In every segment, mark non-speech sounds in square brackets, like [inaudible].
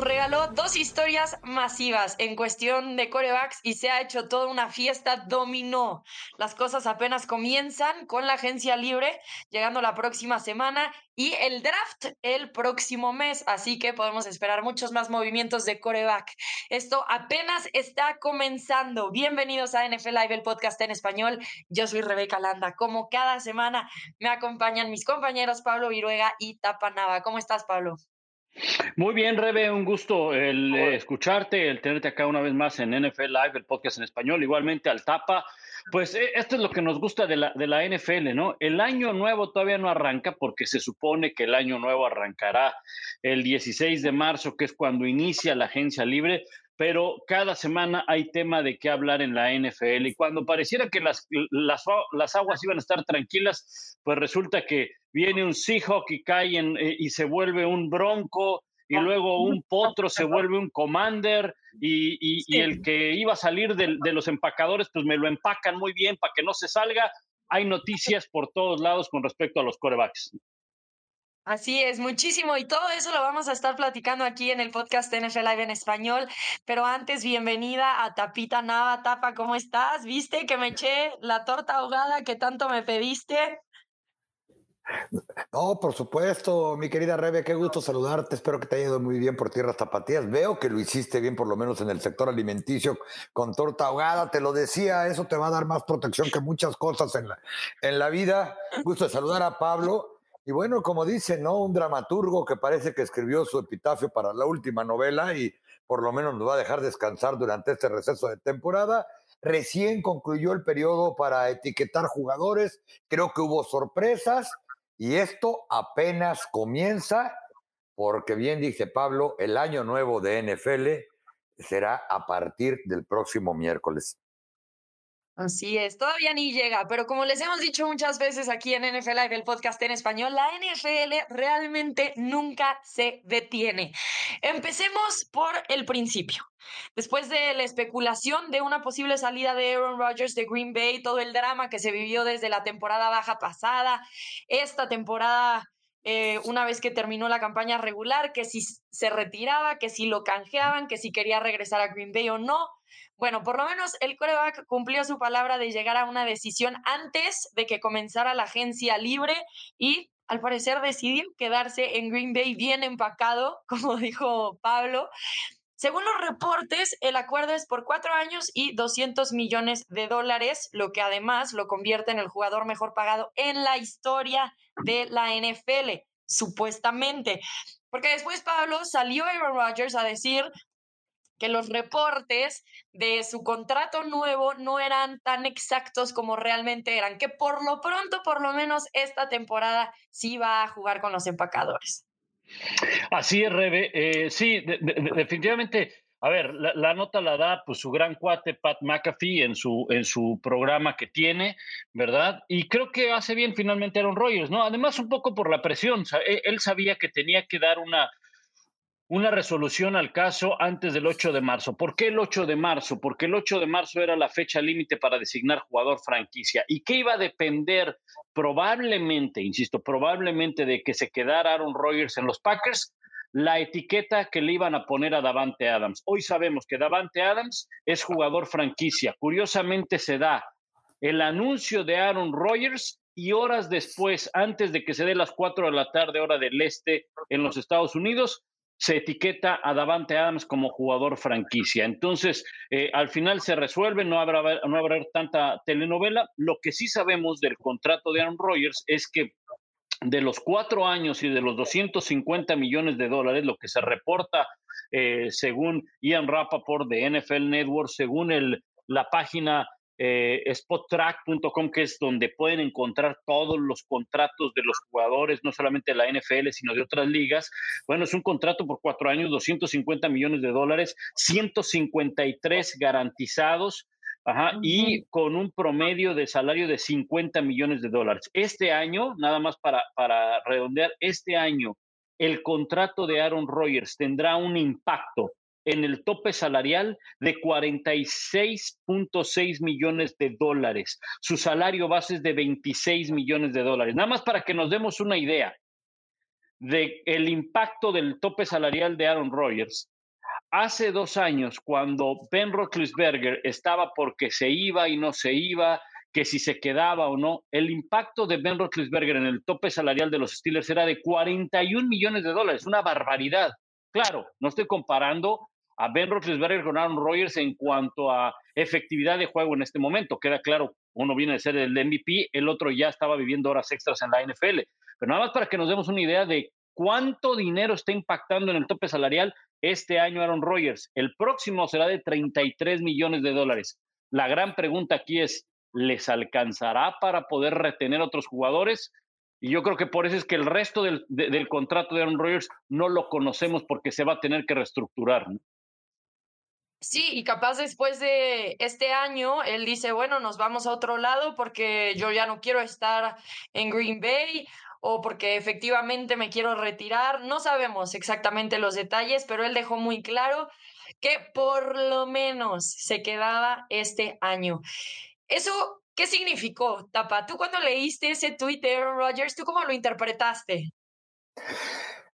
regaló dos historias masivas en cuestión de corebacks y se ha hecho toda una fiesta dominó. Las cosas apenas comienzan con la agencia libre, llegando la próxima semana y el draft el próximo mes, así que podemos esperar muchos más movimientos de coreback. Esto apenas está comenzando. Bienvenidos a NFL Live, el podcast en español. Yo soy Rebeca Landa. Como cada semana me acompañan mis compañeros Pablo Viruega y Tapa Nava. ¿Cómo estás, Pablo? Muy bien, Rebe, un gusto el eh, escucharte, el tenerte acá una vez más en NFL Live, el podcast en español, igualmente al Tapa. Pues eh, esto es lo que nos gusta de la, de la NFL, ¿no? El año nuevo todavía no arranca porque se supone que el año nuevo arrancará el 16 de marzo, que es cuando inicia la agencia libre, pero cada semana hay tema de qué hablar en la NFL y cuando pareciera que las, las, las aguas iban a estar tranquilas, pues resulta que viene un Seahawk y cae en, eh, y se vuelve un Bronco y luego un potro se vuelve un commander y, y, el que iba a salir de, de, los empacadores, pues me lo empacan muy bien para que no se salga. Hay noticias por todos lados con respecto a los corebacks. Así es, muchísimo. Y todo eso lo vamos a estar platicando aquí en el podcast NFL Live en español. Pero antes, bienvenida a Tapita Nava. Tapa, ¿cómo estás? ¿Viste que me eché la torta ahogada que tanto me pediste? No, por supuesto, mi querida Rebe, qué gusto saludarte. Espero que te haya ido muy bien por tierras tapatías. Veo que lo hiciste bien, por lo menos en el sector alimenticio, con torta ahogada. Te lo decía, eso te va a dar más protección que muchas cosas en la, en la vida. Gusto de saludar a Pablo. Y bueno, como dice, ¿no? Un dramaturgo que parece que escribió su epitafio para la última novela y por lo menos nos va a dejar descansar durante este receso de temporada. Recién concluyó el periodo para etiquetar jugadores. Creo que hubo sorpresas y esto apenas comienza porque bien dice Pablo, el año nuevo de NFL será a partir del próximo miércoles. Así es, todavía ni llega, pero como les hemos dicho muchas veces aquí en NFL Live, el podcast en español, la NFL realmente nunca se detiene. Empecemos por el principio. Después de la especulación de una posible salida de Aaron Rodgers de Green Bay, todo el drama que se vivió desde la temporada baja pasada, esta temporada eh, una vez que terminó la campaña regular, que si se retiraba, que si lo canjeaban, que si quería regresar a Green Bay o no. Bueno, por lo menos el coreback cumplió su palabra de llegar a una decisión antes de que comenzara la agencia libre y al parecer decidió quedarse en Green Bay bien empacado, [laughs] como dijo Pablo. Según los reportes, el acuerdo es por cuatro años y 200 millones de dólares, lo que además lo convierte en el jugador mejor pagado en la historia de la NFL, supuestamente. Porque después Pablo salió Aaron Rodgers a decir que los reportes de su contrato nuevo no eran tan exactos como realmente eran, que por lo pronto, por lo menos esta temporada, sí va a jugar con los empacadores. Así es, Rebe. Eh, sí, definitivamente. A ver, la, nota la da pues su gran cuate Pat McAfee en su, en su programa que tiene, ¿verdad? Y creo que hace bien finalmente Aaron Rodgers, ¿no? Además, un poco por la presión. E, él sabía que tenía que dar una, una resolución al caso antes del 8 de marzo. ¿Por qué el 8 de marzo? Porque el 8 de marzo era la fecha límite para designar jugador franquicia. ¿Y qué iba a depender probablemente, insisto, probablemente de que se quedara Aaron Rodgers en los Packers? La etiqueta que le iban a poner a Davante Adams. Hoy sabemos que Davante Adams es jugador franquicia. Curiosamente se da el anuncio de Aaron Rodgers y horas después, antes de que se dé las 4 de la tarde, hora del este en los Estados Unidos, se etiqueta a Davante Adams como jugador franquicia. Entonces, eh, al final se resuelve, no habrá, no habrá tanta telenovela. Lo que sí sabemos del contrato de Aaron Rodgers es que de los cuatro años y de los 250 millones de dólares, lo que se reporta eh, según Ian Rappaport de NFL Network, según el, la página eh, spottrack.com, que es donde pueden encontrar todos los contratos de los jugadores, no solamente de la NFL, sino de otras ligas. Bueno, es un contrato por cuatro años, 250 millones de dólares, 153 garantizados. Ajá, y con un promedio de salario de 50 millones de dólares. Este año, nada más para, para redondear, este año el contrato de Aaron Rodgers tendrá un impacto en el tope salarial de 46.6 millones de dólares. Su salario base es de 26 millones de dólares. Nada más para que nos demos una idea. de el impacto del tope salarial de Aaron Rodgers. Hace dos años, cuando Ben Roethlisberger estaba porque se iba y no se iba, que si se quedaba o no, el impacto de Ben Roethlisberger en el tope salarial de los Steelers era de 41 millones de dólares, una barbaridad. Claro, no estoy comparando a Ben Roethlisberger con Aaron Rodgers en cuanto a efectividad de juego en este momento. Queda claro, uno viene de ser el MVP, el otro ya estaba viviendo horas extras en la NFL. Pero nada más para que nos demos una idea de cuánto dinero está impactando en el tope salarial este año Aaron Rodgers. El próximo será de 33 millones de dólares. La gran pregunta aquí es, ¿les alcanzará para poder retener otros jugadores? Y yo creo que por eso es que el resto del, del contrato de Aaron Rodgers no lo conocemos porque se va a tener que reestructurar. ¿no? Sí, y capaz después de este año, él dice, bueno, nos vamos a otro lado porque yo ya no quiero estar en Green Bay o porque efectivamente me quiero retirar. No sabemos exactamente los detalles, pero él dejó muy claro que por lo menos se quedaba este año. ¿Eso qué significó, Tapa? Tú cuando leíste ese Aaron Rodgers, ¿tú cómo lo interpretaste?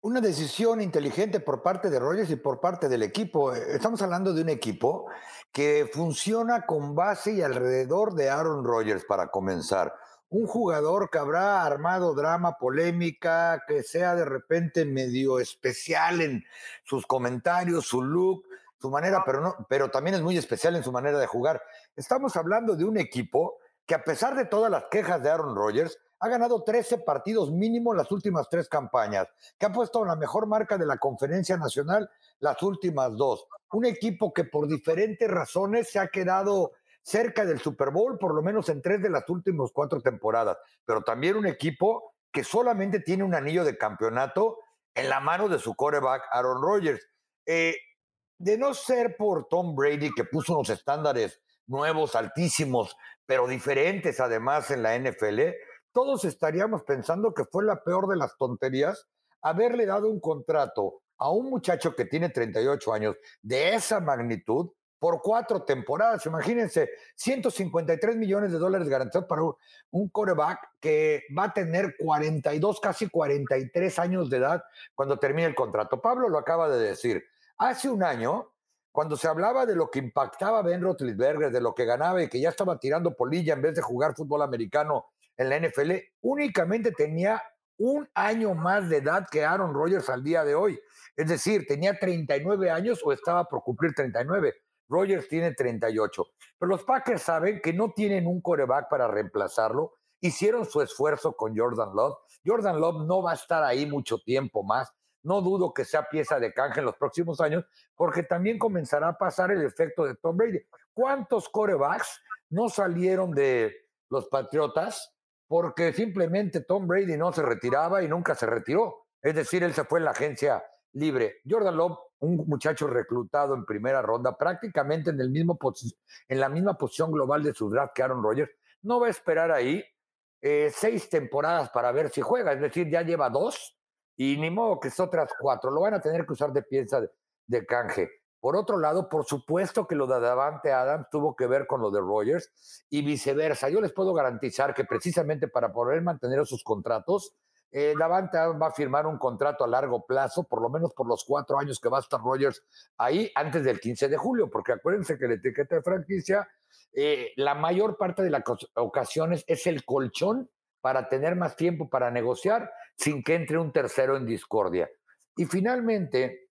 Una decisión inteligente por parte de Rogers y por parte del equipo. Estamos hablando de un equipo que funciona con base y alrededor de Aaron Rodgers para comenzar. Un jugador que habrá armado drama, polémica, que sea de repente medio especial en sus comentarios, su look, su manera, pero, no, pero también es muy especial en su manera de jugar. Estamos hablando de un equipo que a pesar de todas las quejas de Aaron Rodgers, ha ganado 13 partidos mínimo las últimas tres campañas, que ha puesto la mejor marca de la conferencia nacional las últimas dos. Un equipo que por diferentes razones se ha quedado cerca del Super Bowl, por lo menos en tres de las últimas cuatro temporadas, pero también un equipo que solamente tiene un anillo de campeonato en la mano de su coreback Aaron Rodgers. Eh, de no ser por Tom Brady, que puso unos estándares nuevos, altísimos, pero diferentes además en la NFL, todos estaríamos pensando que fue la peor de las tonterías haberle dado un contrato a un muchacho que tiene 38 años de esa magnitud por cuatro temporadas. Imagínense, 153 millones de dólares garantizados para un, coreback que va a tener 42, casi 43 años de edad cuando termine el contrato. Pablo lo acaba de decir. Hace un año, cuando se hablaba de lo que impactaba Ben Roethlisberger, de lo que ganaba y que ya estaba tirando polilla en vez de jugar fútbol americano en la NFL, únicamente tenía un año más de edad que Aaron Rodgers al día de hoy. Es decir, tenía 39 años o estaba por cumplir 39. Rodgers tiene 38. Pero los Packers saben que no tienen un coreback para reemplazarlo. Hicieron su esfuerzo con Jordan Love. Jordan Love no va a estar ahí mucho tiempo más. No dudo que sea pieza de canje en los próximos años, porque también comenzará a pasar el efecto de Tom Brady. ¿Cuántos corebacks no salieron de los Patriotas porque simplemente Tom Brady no se retiraba y nunca se retiró. Es decir, él se fue en la agencia libre. Jordan Love, un muchacho reclutado en primera ronda, prácticamente en, el mismo en la misma posición global de su draft que Aaron Rodgers, no va a esperar ahí eh, seis temporadas para ver si juega. Es decir, ya lleva dos y ni modo que es otras cuatro. Lo van a tener que usar de pieza de canje. Por otro lado, por supuesto que lo de Davante Adams tuvo que ver con lo de Rogers y viceversa. Yo les puedo garantizar que precisamente para poder mantener sus contratos, eh, Davante Adams va a firmar un contrato a largo plazo, por lo menos por los cuatro años que va a estar Rogers ahí antes del 15 de julio, porque acuérdense que la etiqueta de franquicia, eh, la mayor parte de las ocasiones es el colchón para tener más tiempo para negociar sin que entre un tercero en discordia. Y finalmente,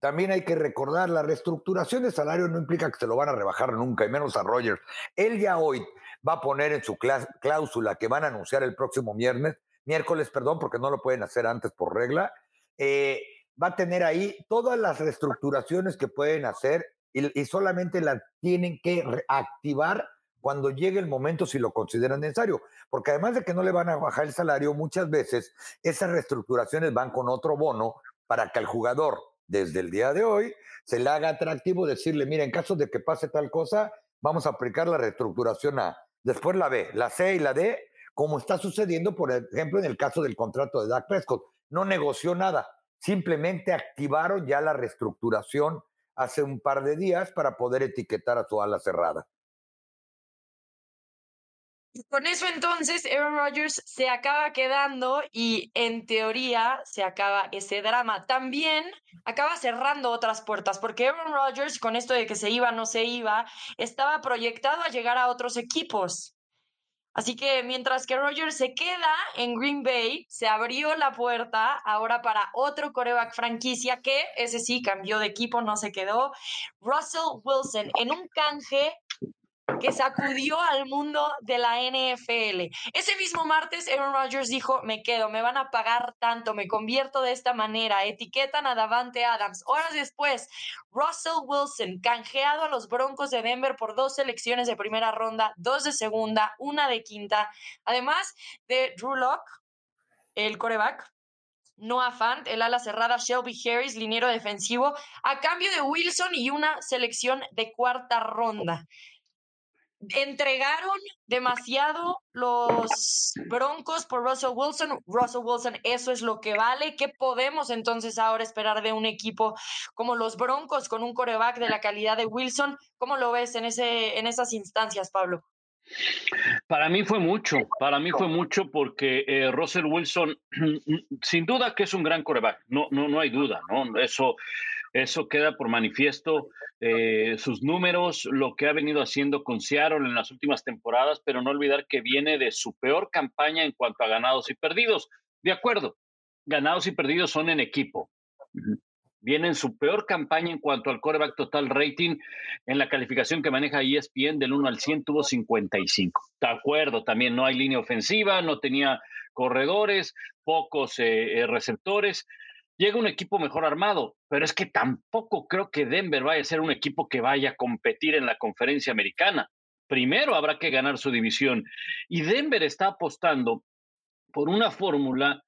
también hay que recordar, la reestructuración de salario no implica que se lo van a rebajar nunca, y menos a Rogers. Él ya hoy va a poner en su cláusula que van a anunciar el próximo viernes, miércoles, perdón, porque no lo pueden hacer antes por regla, eh, va a tener ahí todas las reestructuraciones que pueden hacer y, y solamente las tienen que activar cuando llegue el momento si lo consideran necesario. Porque además de que no le van a bajar el salario, muchas veces esas reestructuraciones van con otro bono para que el jugador desde el día de hoy se le haga atractivo decirle, mira, en caso de que pase tal cosa, vamos a aplicar la reestructuración A, después la B, la C y la D, como está sucediendo, por ejemplo, en el caso del contrato de Dak Prescott. No negoció nada, simplemente activaron ya la reestructuración hace un par de días para poder etiquetar a su ala cerrada. Con eso entonces Aaron Rodgers se acaba quedando y en teoría se acaba ese drama. También acaba cerrando otras puertas porque Aaron Rodgers con esto de que se iba, no se iba, estaba proyectado a llegar a otros equipos. Así que mientras que Rodgers se queda en Green Bay, se abrió la puerta ahora para otro coreback franquicia que ese sí cambió de equipo, no se quedó. Russell Wilson en un canje que sacudió al mundo de la NFL. Ese mismo martes, Aaron Rodgers dijo, me quedo, me van a pagar tanto, me convierto de esta manera, etiquetan a Davante Adams. Horas después, Russell Wilson, canjeado a los Broncos de Denver por dos selecciones de primera ronda, dos de segunda, una de quinta, además de Drew Locke, el coreback, Noah Fant, el ala cerrada Shelby Harris, liniero defensivo, a cambio de Wilson y una selección de cuarta ronda entregaron demasiado los Broncos por Russell Wilson. Russell Wilson, eso es lo que vale. ¿Qué podemos entonces ahora esperar de un equipo como los Broncos con un coreback de la calidad de Wilson? ¿Cómo lo ves en, ese, en esas instancias, Pablo? Para mí fue mucho, para mí fue mucho porque eh, Russell Wilson, [clears throat] sin duda que es un gran coreback, no, no, no hay duda, ¿no? Eso eso queda por manifiesto. Eh, sus números, lo que ha venido haciendo con Seattle en las últimas temporadas, pero no olvidar que viene de su peor campaña en cuanto a ganados y perdidos. De acuerdo, ganados y perdidos son en equipo. Viene en su peor campaña en cuanto al quarterback total rating. En la calificación que maneja ESPN del 1 al 100 tuvo 55. De acuerdo, también no hay línea ofensiva, no tenía corredores, pocos eh, eh, receptores llega un equipo mejor armado, pero es que tampoco creo que Denver vaya a ser un equipo que vaya a competir en la conferencia americana. Primero habrá que ganar su división y Denver está apostando por una fórmula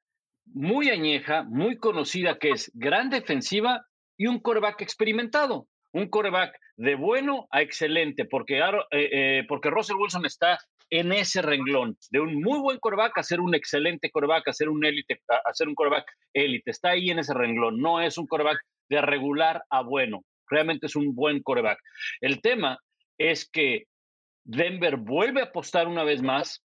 muy añeja, muy conocida, que es gran defensiva y un coreback experimentado. Un coreback de bueno a excelente, porque, eh, eh, porque Russell Wilson está en ese renglón, de un muy buen coreback a ser un excelente coreback, a ser un élite, a ser un coreback élite. Está ahí en ese renglón. No es un coreback de regular a bueno. Realmente es un buen coreback. El tema es que Denver vuelve a apostar una vez más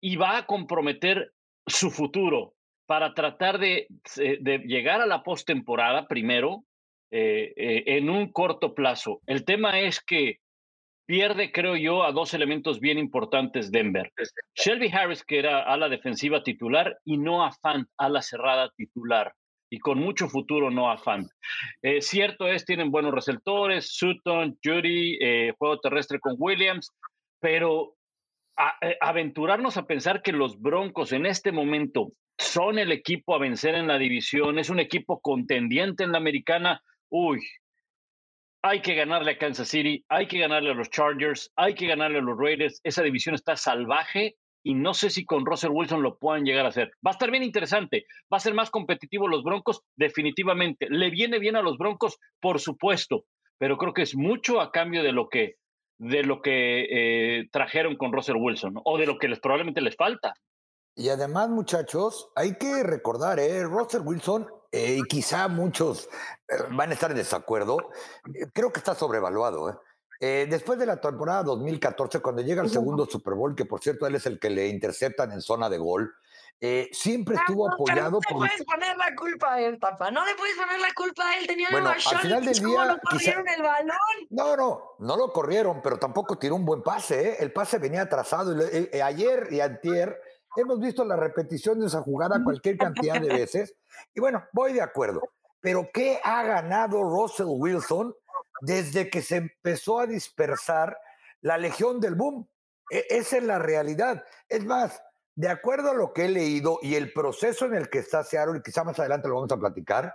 y va a comprometer su futuro para tratar de, llegar a la postemporada primero eh, eh, en un corto plazo. El tema es que pierde, creo yo, a dos elementos bien importantes Denver. Shelby Harris, que era a la defensiva titular, y Noah Fant, la cerrada titular. Y con mucho futuro Noah Fant. Eh, cierto es, tienen buenos receptores, Sutton, Judy, eh, juego terrestre con Williams, pero eh, aventurarnos a pensar que los Broncos en este momento son el equipo a vencer en la división, es un equipo contendiente en la americana, uy, hay que ganarle a Kansas City, hay que ganarle a los Chargers, hay que ganarle a los Raiders. Esa división está salvaje y no sé si con Russell Wilson lo puedan llegar a hacer. Va a estar bien interesante, va a ser más competitivo los Broncos, definitivamente. Le viene bien a los Broncos, por supuesto, pero creo que es mucho a cambio de lo que de lo que eh, trajeron con Russell Wilson o de lo que les probablemente les falta. Y además, muchachos, hay que recordar, ¿eh? Russell Wilson eh, y quizá muchos eh, van a estar en desacuerdo, eh, creo que está sobrevaluado. después de la temporada 2014, cuando llega el segundo Super Bowl, que por cierto él es el que le interceptan en zona de gol, siempre ah, estuvo apoyado no por. No le puedes poner la culpa a él, papá. No le puedes poner la culpa a él. Tenía bueno, al final del día. No corrieron el balón? No, no, no lo corrieron, pero tampoco tiró un buen pase. El pase venía atrasado. ayer y antier Hemos visto la repetición de esa jugada cualquier cantidad de veces. Y bueno, voy de acuerdo. Pero ¿qué ha ganado Russell Wilson desde que se empezó a dispersar la legión del boom? E, esa es la realidad. Es más, de acuerdo a lo que he leído y el proceso en el que está Seattle, y quizá más adelante lo vamos a platicar,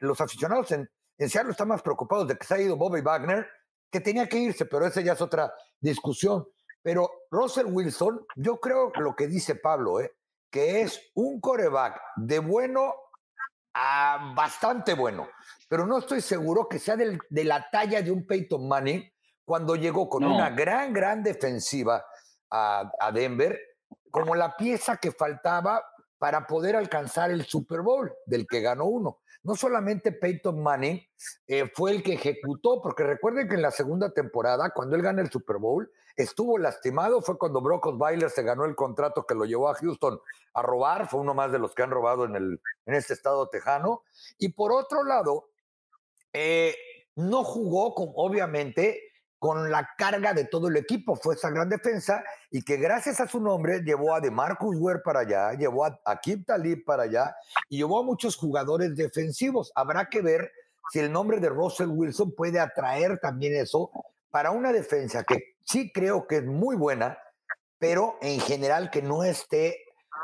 los aficionados en, en Seattle están más preocupados de que se ha ido Bobby Wagner, que tenía que irse, pero esa ya es otra discusión. Pero Russell Wilson, yo creo lo que dice Pablo, ¿eh? que es un coreback de bueno a bastante bueno, pero no estoy seguro que sea de la talla de un Peyton Manning cuando llegó con una gran, gran defensiva a, Denver, como la pieza que faltaba para poder alcanzar el Super Bowl del que ganó uno. No solamente Peyton Manning eh, fue el que ejecutó, porque recuerden que en la segunda temporada, cuando él gana el Super Bowl, estuvo lastimado, fue cuando Brock Osweiler se ganó el contrato que lo llevó a Houston a robar, fue uno más de los que han robado en, el, en este estado tejano. Y por otro lado, eh, no jugó con, obviamente, con la carga de todo el equipo. Fue esa gran defensa y que gracias a su nombre llevó a DeMarcus Ware para allá, llevó a, a Kim Talib para allá y llevó a muchos jugadores defensivos. Habrá que ver si el nombre de Russell Wilson puede atraer también eso para una defensa que sí creo que es muy buena, pero en general que no esté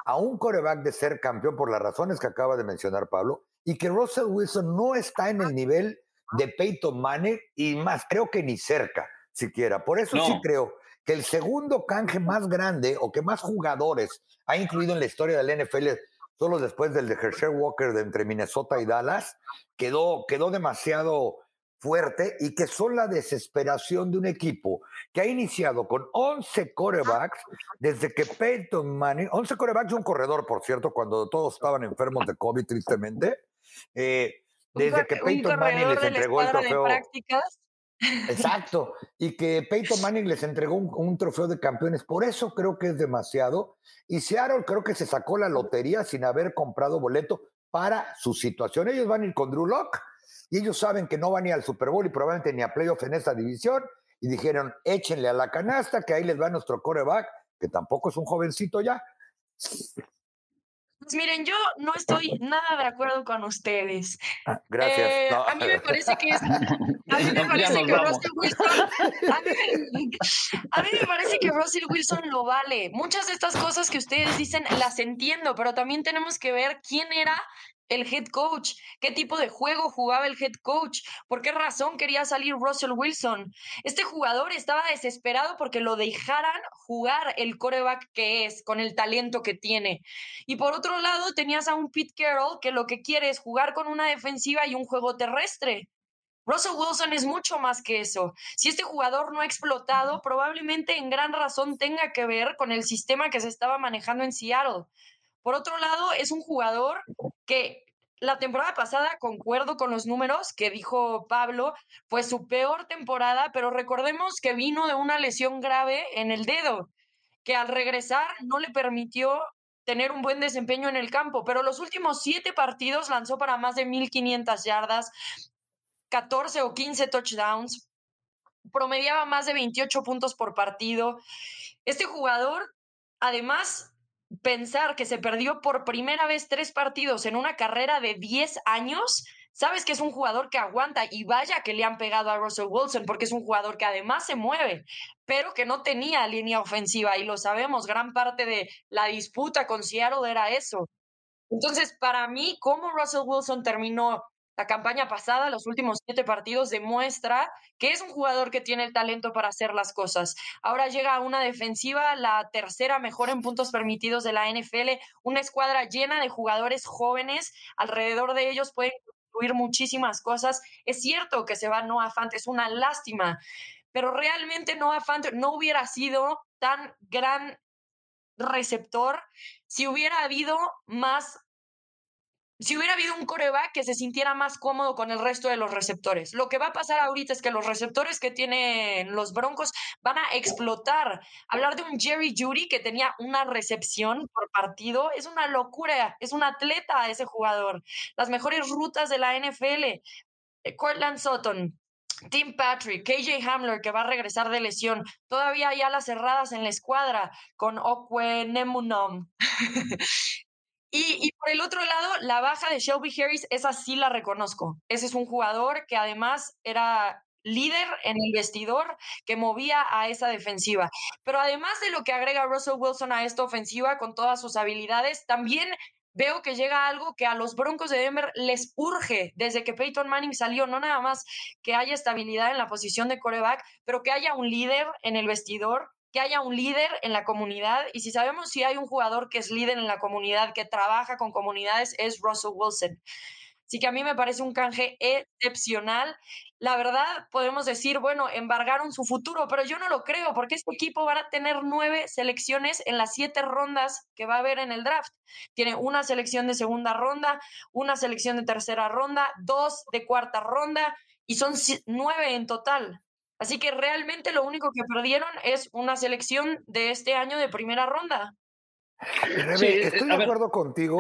a un coreback de ser campeón por las razones que acaba de mencionar Pablo y que Russell Wilson no está en el nivel de Peyton Manning y más, creo que ni cerca siquiera. Por eso sí creo que el segundo canje más grande o que más jugadores ha incluido en la historia del NFL, solo después del de Herschel Walker de entre Minnesota y Dallas, quedó, quedó demasiado fuerte y que son la desesperación de un equipo que ha iniciado con 11 corebacks desde que Peyton Manning, 11 corebacks y un corredor, por cierto, cuando todos estaban enfermos de COVID, tristemente. Eh, desde que Peyton Manning les entregó el trofeo. [laughs] Exacto, y que Peyton Manning les entregó un, trofeo de campeones, por eso creo que es demasiado. Y Seattle creo que se sacó la lotería sin haber comprado boleto para su situación. Ellos van a ir con Drew Locke y ellos saben que no van ni al Super Bowl y probablemente ni a playoff en esta división. Y dijeron, échenle a la canasta, que ahí les va nuestro coreback, que tampoco es un jovencito ya. Pues miren, yo no estoy nada de acuerdo con ustedes. Ah, gracias. Eh, a mí me parece que es, [laughs] a mí me parece que Russell Wilson, a mí, a mí, me parece que Russell Wilson lo vale. Muchas de estas cosas que ustedes dicen las entiendo, pero también tenemos que ver quién era el head coach, qué tipo de juego jugaba el head coach, por qué razón quería salir Russell Wilson. Este jugador estaba desesperado porque lo dejaran jugar el coreback que es, con el talento que tiene. Y por otro lado, tenías a un Pete Carroll que lo que quiere es jugar con una defensiva y un juego terrestre. Russell Wilson es mucho más que eso. Si este jugador no ha explotado, probablemente en gran razón tenga que ver con el sistema que se estaba manejando en Seattle. Por otro lado, es un jugador que la temporada pasada, concuerdo con los números que dijo Pablo, fue su peor temporada, pero recordemos que vino de una lesión grave en el dedo, que al regresar no le permitió tener un buen desempeño en el campo, pero los últimos siete partidos lanzó para más de 1.500 yardas, 14 o 15 touchdowns, promediaba más de 28 puntos por partido. Este jugador, además, pensar que se perdió por primera vez tres partidos en una carrera de 10 años, sabes que es un jugador que aguanta y vaya que le han pegado a Russell Wilson porque es un jugador que además se mueve, pero que no tenía línea ofensiva y lo sabemos, gran parte de la disputa con Seattle era eso. Entonces, para mí, cómo Russell Wilson terminó la campaña pasada, los últimos siete partidos, demuestra que es un jugador que tiene el talento para hacer las cosas. Ahora llega a una defensiva, la tercera mejor en puntos permitidos de la NFL, una escuadra llena de jugadores jóvenes, alrededor de ellos pueden construir muchísimas cosas. Es cierto que se va Noah Fant, es una lástima, pero realmente Noah Fant no hubiera sido tan gran receptor si hubiera habido más si hubiera habido un coreback que se sintiera más cómodo con el resto de los receptores. Lo que va a pasar ahorita es que los receptores que tienen los Broncos van a explotar. Hablar de un Jerry Judy que tenía una recepción por partido es una locura. Es un atleta ese jugador. Las mejores rutas de la NFL. Eh, Cortland Sutton, Tim Patrick, KJ Hamler, que va a regresar de lesión. Todavía hay alas cerradas en la escuadra con Okwe Nemunom. [laughs] Y, por el otro lado, la baja de Shelby Harris, esa sí la reconozco. Ese es un jugador que además era líder en el vestidor que movía a esa defensiva. Pero además de lo que agrega Russell Wilson a esta ofensiva con todas sus habilidades, también veo que llega algo que a los Broncos de Denver les urge desde que Peyton Manning salió, no nada más que haya estabilidad en la posición de coreback, pero que haya un líder en el vestidor que haya un líder en la comunidad y si sabemos si hay un jugador que es líder en la comunidad, que trabaja con comunidades, es Russell Wilson. Así que a mí me parece un canje excepcional. La verdad, podemos decir, bueno, embargaron su futuro, pero yo no lo creo, porque este equipo va a tener nueve selecciones en las siete rondas que va a haber en el draft. Tiene una selección de segunda ronda, una selección de tercera ronda, dos de cuarta ronda, y son nueve en total. Así que realmente lo único que perdieron es una selección de este año de primera ronda. estoy de acuerdo contigo.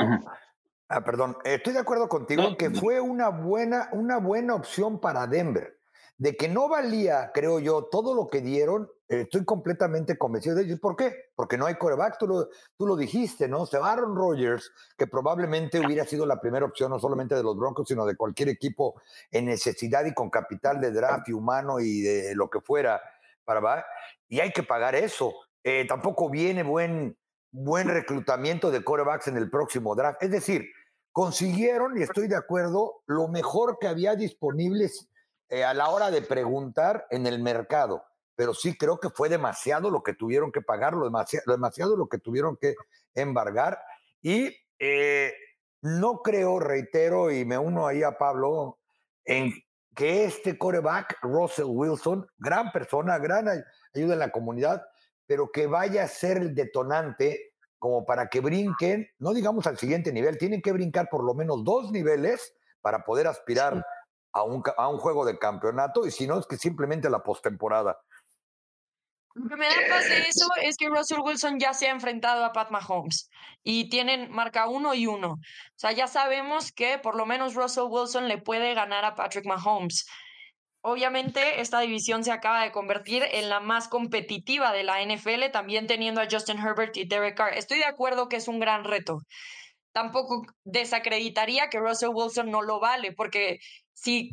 Ah, perdón, estoy de acuerdo contigo en que fue una buena, una buena opción para Denver. De que no valía, creo yo, todo lo que dieron, estoy completamente convencido de ellos. ¿Por qué? Porque no hay coreback, tú lo, tú lo dijiste, ¿no? Se va Aaron Rodgers, que probablemente hubiera sido la primera opción, no solamente de los Broncos, sino de cualquier equipo en necesidad y con capital de draft y humano y de lo que fuera. Para, y hay que pagar eso. Eh, tampoco viene buen, buen reclutamiento de corebacks en el próximo draft. Es decir, consiguieron, y estoy de acuerdo, lo mejor que había disponible eh, a la hora de preguntar en el mercado. Pero sí creo que fue demasiado lo que tuvieron que pagar, lo demasiado, demasiado lo que tuvieron que embargar. Y eh, no creo, reitero, y me uno ahí a Pablo, en que este coreback, Russell Wilson, gran persona, gran ayuda en la comunidad, pero que vaya a ser el detonante como para que brinquen, no digamos al siguiente nivel, tienen que brincar por lo menos dos niveles para poder aspirar a, un, a un juego de campeonato y si no es que simplemente la postemporada. Lo que me da paz de eso es que Russell Wilson ya se ha enfrentado a Pat Mahomes y tienen marca uno y uno. O sea, ya sabemos que por lo menos Russell Wilson le puede ganar a Patrick Mahomes. Obviamente, esta división se acaba de convertir en la más competitiva de la NFL, también teniendo a Justin Herbert y Derek Carr. Estoy de acuerdo que es un gran reto. Tampoco desacreditaría que Russell Wilson no lo vale, porque si,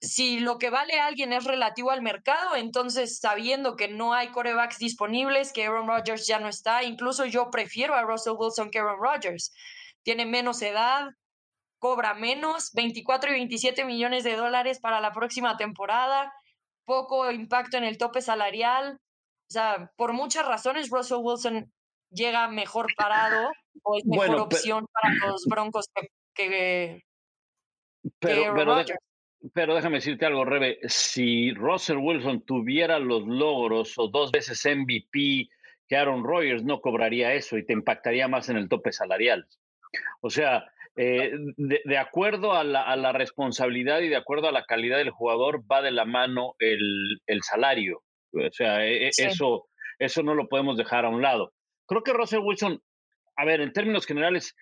si lo que vale alguien es relativo al mercado, entonces sabiendo que no hay corebacks disponibles, que Aaron Rodgers ya no está, incluso yo prefiero a Russell Wilson que Aaron Rodgers. Tiene menos edad, cobra menos, 24 y 27 millones de dólares para la próxima temporada, poco impacto en el tope salarial. O sea, por muchas razones Russell Wilson llega mejor parado o es mejor opción para los Broncos que, pero, pero, déjame decirte algo, Rebe. Si Russell Wilson tuviera los logros o dos veces MVP que Aaron Rodgers, no cobraría eso y te impactaría más en el tope salarial. O sea, eh, de, acuerdo a la, responsabilidad y de acuerdo a la calidad del jugador, va de la mano el, salario. O sea, e, e, eso, eso no lo podemos dejar a un lado. Creo que Russell Wilson, a ver, en términos generales,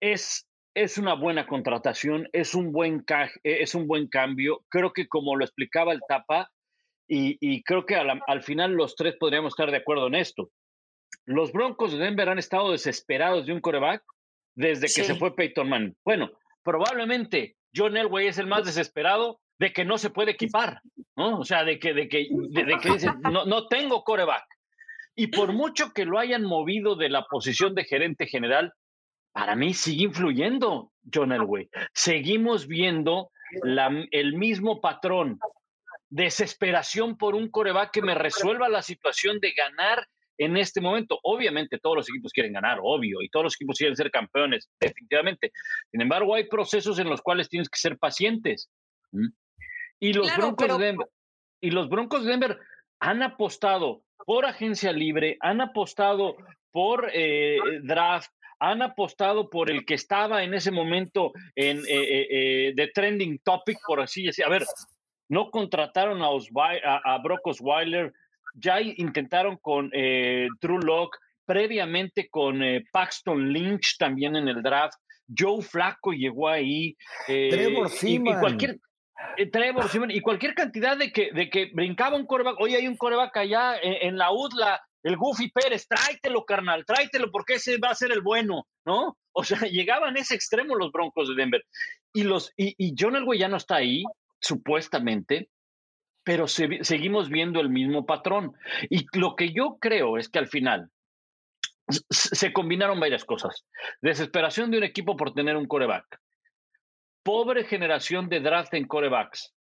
es, es una buena contratación, es un buen, e, es un buen cambio. Creo que como lo explicaba el Tapa, y, creo que al final los tres podríamos estar de acuerdo en esto. Los Broncos de Denver han estado desesperados de un coreback desde que se fue Peyton Manning. Bueno, probablemente John Elway es el más desesperado de que no se puede equipar, ¿no? O sea, de que, de que, de, que dice, no, no tengo coreback. Y por mucho que lo hayan movido de la posición de gerente general, para mí sigue influyendo John Elway. Seguimos viendo la, el mismo patrón. Desesperación por un coreback que me resuelva la situación de ganar en este momento. Obviamente todos los equipos quieren ganar, obvio, y todos los equipos quieren ser campeones, definitivamente. Sin embargo, hay procesos en los cuales tienes que ser pacientes. Y los Broncos de Denver, y los Broncos de Denver han apostado por agencia libre, han apostado por eh, draft, han apostado por el que estaba en ese momento en eh, eh, de trending topic, por así decir. A ver, no contrataron a, a, a Brock Osweiler, ya intentaron con eh, True Lock, previamente con eh, Paxton Lynch también en el draft. Joe Flaco llegó ahí. Eh, Trevor y, cualquier, Trevor y cualquier cantidad de que, de que brincaba un coreback. Hoy hay un coreback allá en, la UDLA, el Goofy Pérez, tráetelo, carnal, tráetelo, porque ese va a ser el bueno, ¿no? O sea, [laughs] llegaban a ese extremo los Broncos de Denver. Y, los, y, y John Elway está ahí, supuestamente, pero seguimos viendo el mismo patrón. Y lo que yo creo es que al final se combinaron varias cosas. Desesperación de un equipo por tener un coreback. Pobre generación de draft en corebacks.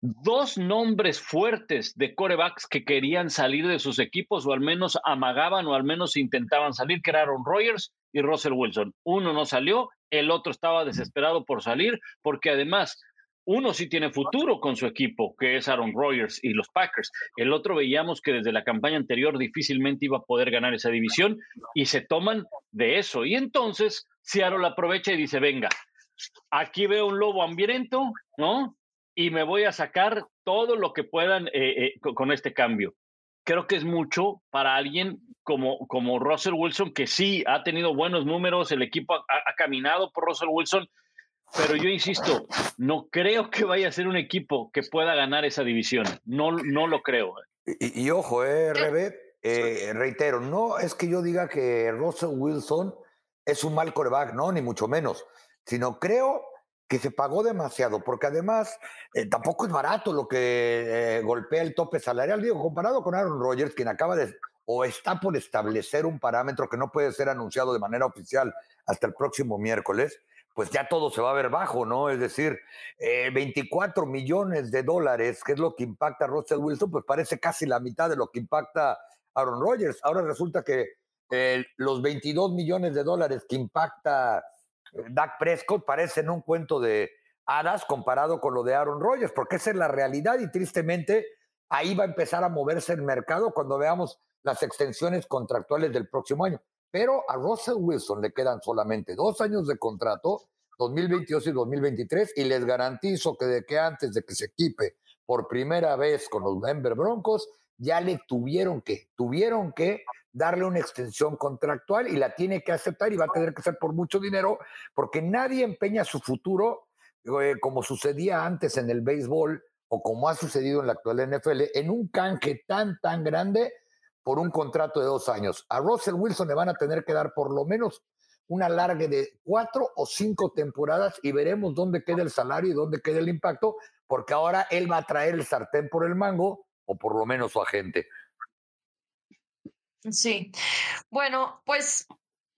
Dos nombres fuertes de corebacks que querían salir de sus equipos o al menos amagaban o al menos intentaban salir, que eran Aaron Rodgers y Russell Wilson. Uno no salió el otro estaba desesperado por salir, porque además uno sí tiene futuro con su equipo, que es Aaron Rodgers y los Packers. El otro veíamos que desde la campaña anterior difícilmente iba a poder ganar esa división y se toman de eso. Y entonces Seattle aprovecha y dice, venga, aquí veo un lobo hambriento, ¿no? Y me voy a sacar todo lo que puedan eh, eh, con este cambio. Creo que es mucho para alguien como, como Russell Wilson, que sí ha tenido buenos números, el equipo ha caminado por Russell Wilson, pero yo insisto, no creo que vaya a ser un equipo que pueda ganar esa división. No, no lo creo. Y, ojo, eh, Rebe, eh, reitero, no es que yo diga que Russell Wilson es un mal coreback, no, ni mucho menos, sino creo que se pagó demasiado, porque además eh, tampoco es barato lo que eh, golpea el tope salarial, digo, comparado con Aaron Rodgers, quien acaba de, o está por establecer un parámetro que no puede ser anunciado de manera oficial hasta el próximo miércoles, pues ya todo se va a ver bajo, ¿no? Es decir, 24 eh, millones de dólares, que es lo que impacta a Russell Wilson, pues parece casi la mitad de lo que impacta Aaron Rodgers. Ahora resulta que eh, los 22 millones de dólares que impacta Dak Prescott parecen un cuento de hadas comparado con lo de Aaron Rodgers, porque esa es la realidad y tristemente ahí va a empezar a moverse el mercado cuando veamos las extensiones contractuales del próximo año. Pero a Russell Wilson le quedan solamente dos años de contrato, 2022 y 2023, y les garantizo que de que antes de que se equipe por primera vez con los Denver Broncos, ya le tuvieron que, tuvieron que darle una extensión contractual y la tiene que aceptar y va a tener que ser por mucho dinero, porque nadie empeña su futuro, eh, como sucedía antes en el béisbol o como ha sucedido en la actual NFL, en un canje tan, tan grande por un contrato de dos años. A Russell Wilson le van a tener que dar por lo menos una larga de cuatro o cinco temporadas y veremos dónde queda el salario y dónde queda el impacto, porque ahora él va a traer el sartén por el mango, o por lo menos su agente. Sí. Bueno, pues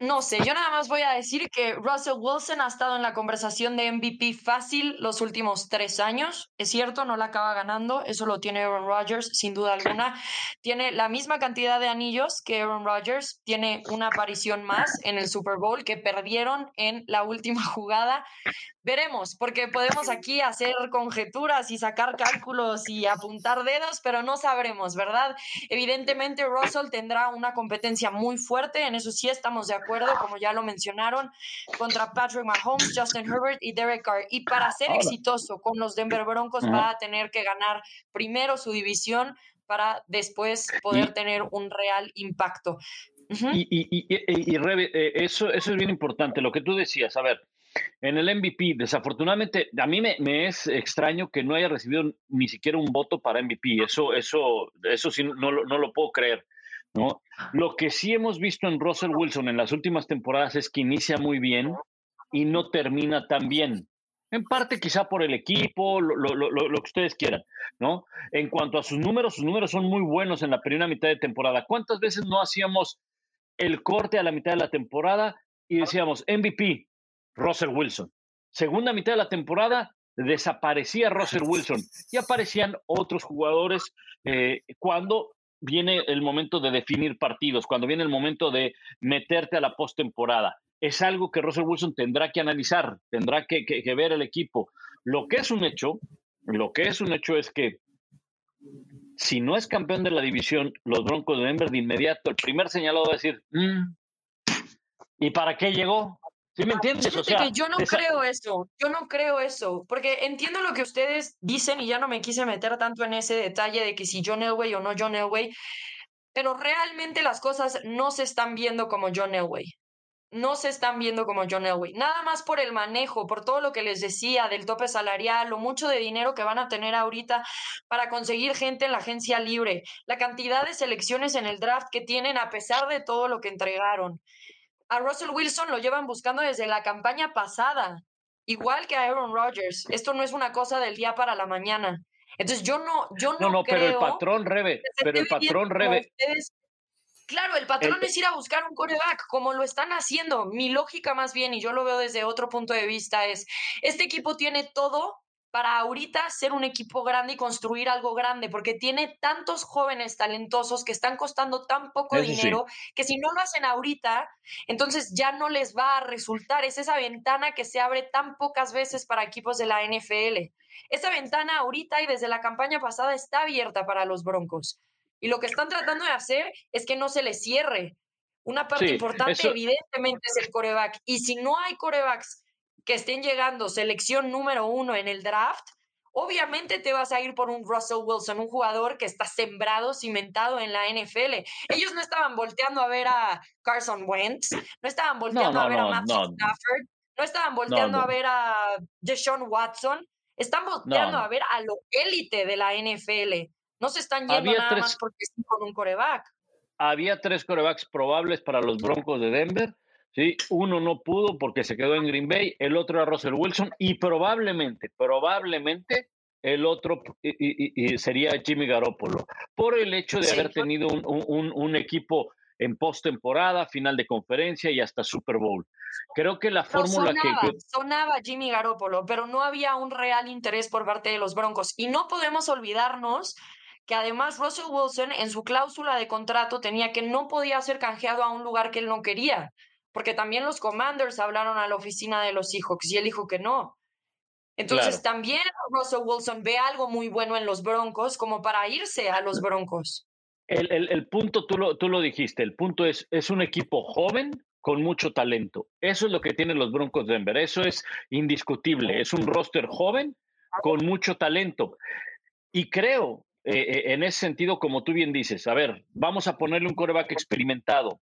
no sé, yo nada más voy a decir que Russell Wilson ha estado en la conversación de MVP fácil los últimos tres años. Es cierto, no la acaba ganando, eso lo tiene Aaron Rodgers, sin duda alguna. Tiene la misma cantidad de anillos que Aaron Rodgers, tiene una aparición más en el Super Bowl que perdieron en la última [laughs] jugada. Veremos, porque podemos aquí hacer conjeturas y sacar cálculos y apuntar dedos, pero no sabremos, ¿verdad? Evidentemente, Russell tendrá una competencia muy fuerte, en eso sí estamos de acuerdo, como ya lo mencionaron, contra Patrick Mahomes, Justin Herbert y Derek Carr. Y para ser exitoso con los Denver Broncos, va a tener que ganar primero su división para después poder tener un real impacto. Y, y, y, eh, eso, eso es bien importante, lo que tú decías. A ver, en el MVP, desafortunadamente, a mí me, es extraño que no haya recibido ni siquiera un voto para MVP. Eso, eso, eso sí no, no lo puedo creer. ¿No? Lo que sí hemos visto en Russell Wilson en las últimas temporadas es que inicia muy bien y no termina tan bien. En parte quizá por el equipo, lo, lo, que ustedes quieran, ¿no? En cuanto a sus números, sus números son muy buenos en la primera mitad de temporada. ¿Cuántas veces no hacíamos el corte a la mitad de la temporada y decíamos MVP, Russell Wilson. Segunda mitad de la temporada desaparecía Russell Wilson y aparecían otros jugadores eh, cuando viene el momento de definir partidos, cuando viene el momento de meterte a la postemporada. Es algo que Russell Wilson tendrá que analizar, tendrá que, que ver el equipo. Lo que es un hecho, lo que es un hecho es que si no es campeón de la división, los Broncos de Denver de inmediato, el primer señalado va a decir, mm, ¿y para qué llegó? ¿Sí me entiendes? O sea, yo no creo eso, yo no creo eso, porque entiendo lo que ustedes dicen y ya no me quise meter tanto en ese detalle de que si John Elway o no John Elway, pero realmente las cosas no se están viendo como John Elway. No se están viendo como John Elway. Nada más por el manejo, por todo lo que les decía del tope salarial, lo mucho de dinero que van a tener ahorita para conseguir gente en la agencia libre, la cantidad de selecciones en el draft que tienen a pesar de todo lo que entregaron a Russell Wilson lo llevan buscando desde la campaña pasada, igual que a Aaron Rodgers. Esto no es una cosa del día para la mañana. Entonces yo no, yo no, no, no pero el patrón Rebe, pero el patrón Rebe. Claro, el patrón es ir a buscar un coreback, como lo están haciendo. Mi lógica más bien, y yo lo veo desde otro punto de vista, es, este equipo tiene todo para ahorita ser un equipo grande y construir algo grande, porque tiene tantos jóvenes talentosos que están costando tan poco dinero que si no lo hacen ahorita, entonces ya no les va a resultar. Es esa ventana que se abre tan pocas veces para equipos de la NFL. Esa ventana ahorita y desde la campaña pasada está abierta para los Broncos. Y lo que están tratando de hacer es que no se les cierre. Una parte importante, evidentemente, es el coreback. Y si no hay corebacks que estén llegando selección número uno en el draft, obviamente te vas a ir por un Russell Wilson, un jugador que está sembrado, cimentado en la NFL. Ellos no estaban volteando a ver a Carson Wentz, no estaban volteando a ver a Matthew Stafford, no estaban volteando a ver a Deshaun Watson, están volteando a ver a lo élite de la NFL. No se están yendo nada más porque están con un coreback. Había tres corebacks probables para los Broncos de Denver ¿sí? Uno no pudo porque se quedó en Green Bay, el otro era Russell Wilson y probablemente, probablemente el otro y, sería Jimmy Garoppolo, por el hecho de haber tenido un, equipo en postemporada, final de conferencia y hasta Super Bowl. Creo que la fórmula que... Sonaba Jimmy Garoppolo, pero no había un real interés por parte de los Broncos. Y no podemos olvidarnos que además Russell Wilson en su cláusula de contrato tenía que no podía ser canjeado a un lugar que él no quería porque también los Commanders hablaron a la oficina de los Seahawks y él dijo que no. Entonces también Russell Wilson ve algo muy bueno en los Broncos como para irse a los Broncos. El, el, punto, tú lo, tú lo dijiste, el punto es, es un equipo joven con mucho talento. Eso es lo que tienen los Broncos de Denver, eso es indiscutible, es un roster joven con mucho talento. Y creo, eh, eh, en ese sentido, como tú bien dices, a ver, vamos a ponerle un coreback experimentado,